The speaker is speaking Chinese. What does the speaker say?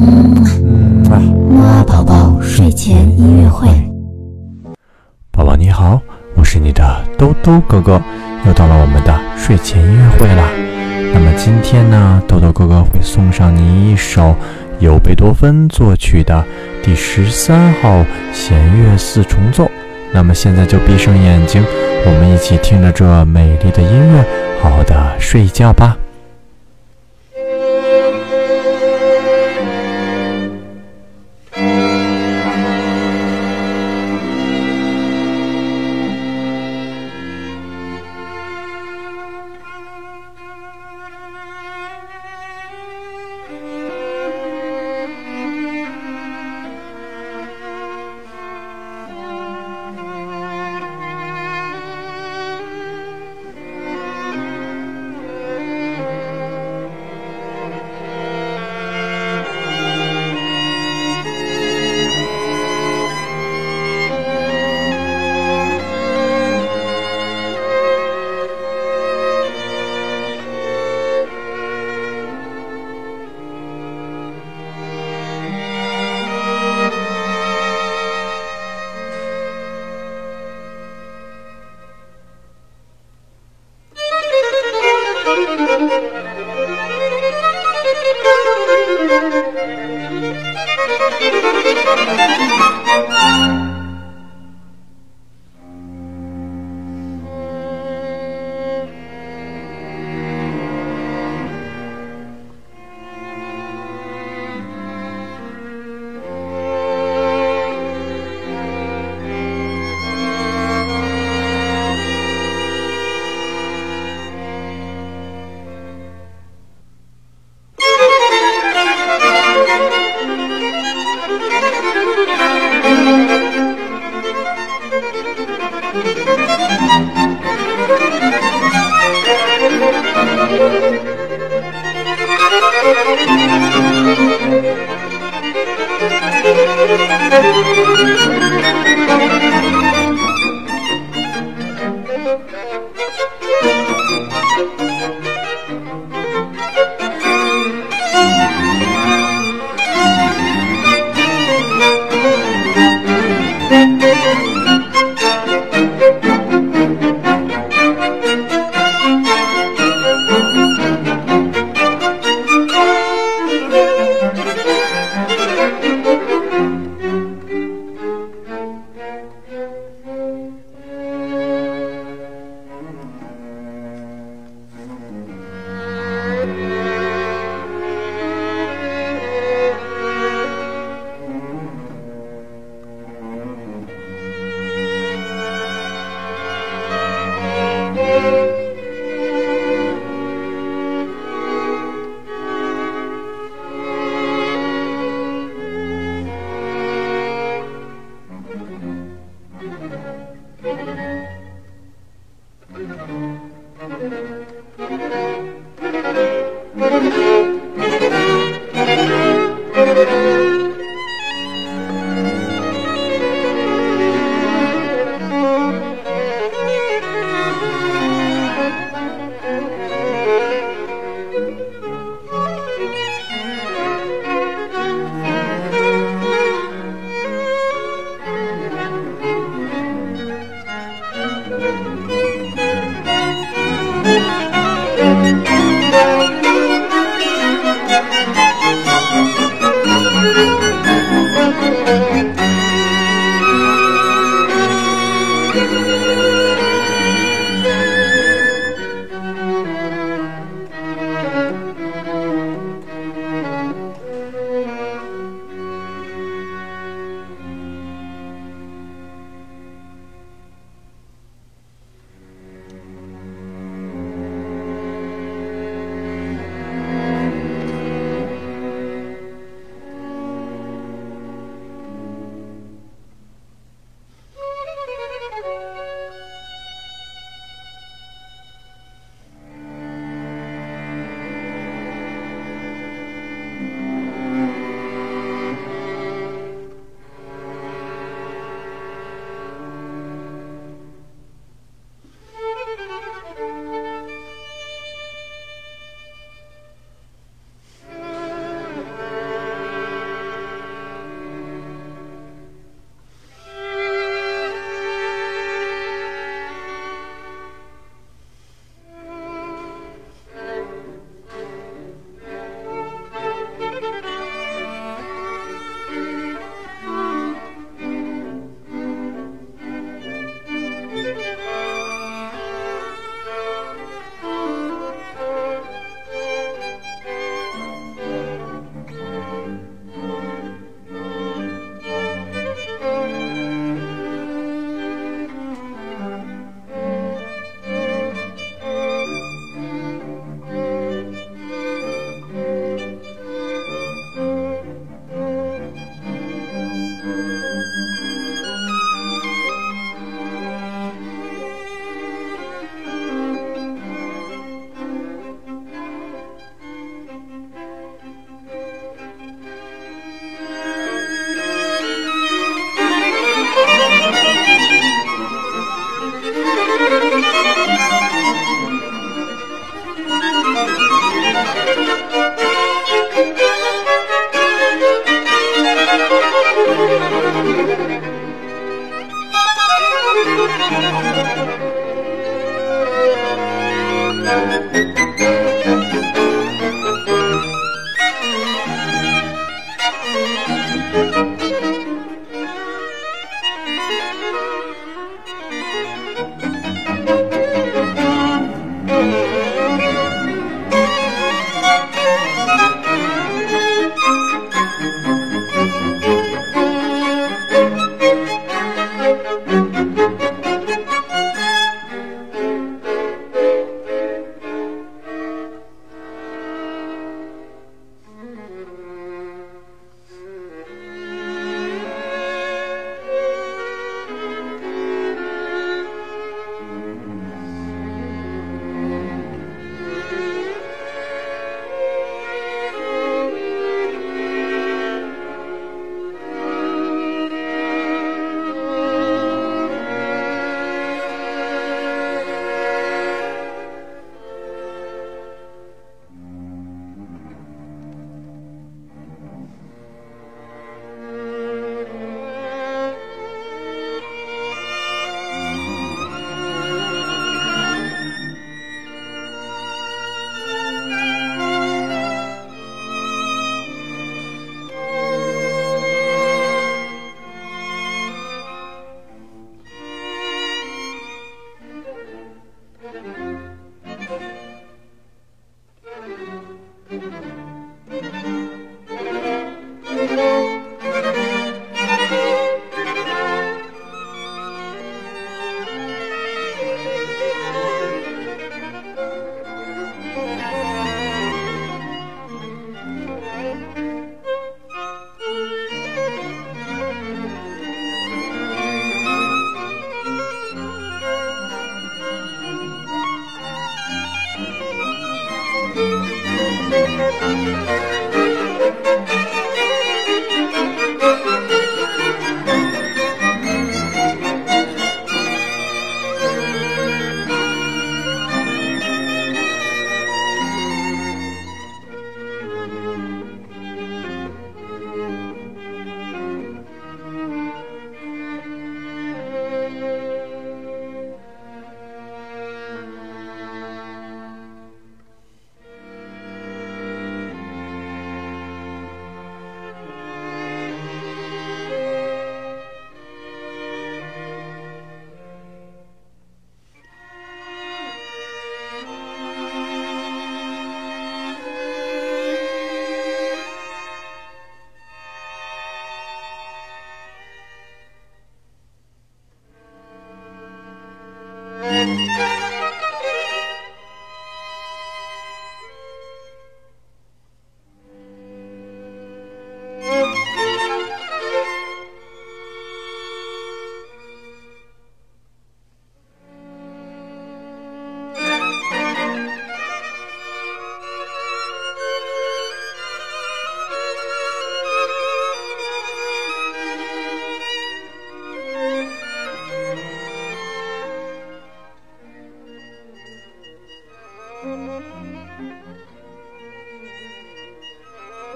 嗯啊，木啊宝宝睡前音乐会，宝宝你好，我是你的兜兜哥哥，又到了我们的睡前音乐会啦。那么今天呢，兜兜哥哥会送上你一首由贝多芬作曲的第十三号弦乐四重奏。那么现在就闭上眼睛，我们一起听着这美丽的音乐，好好的睡一觉吧。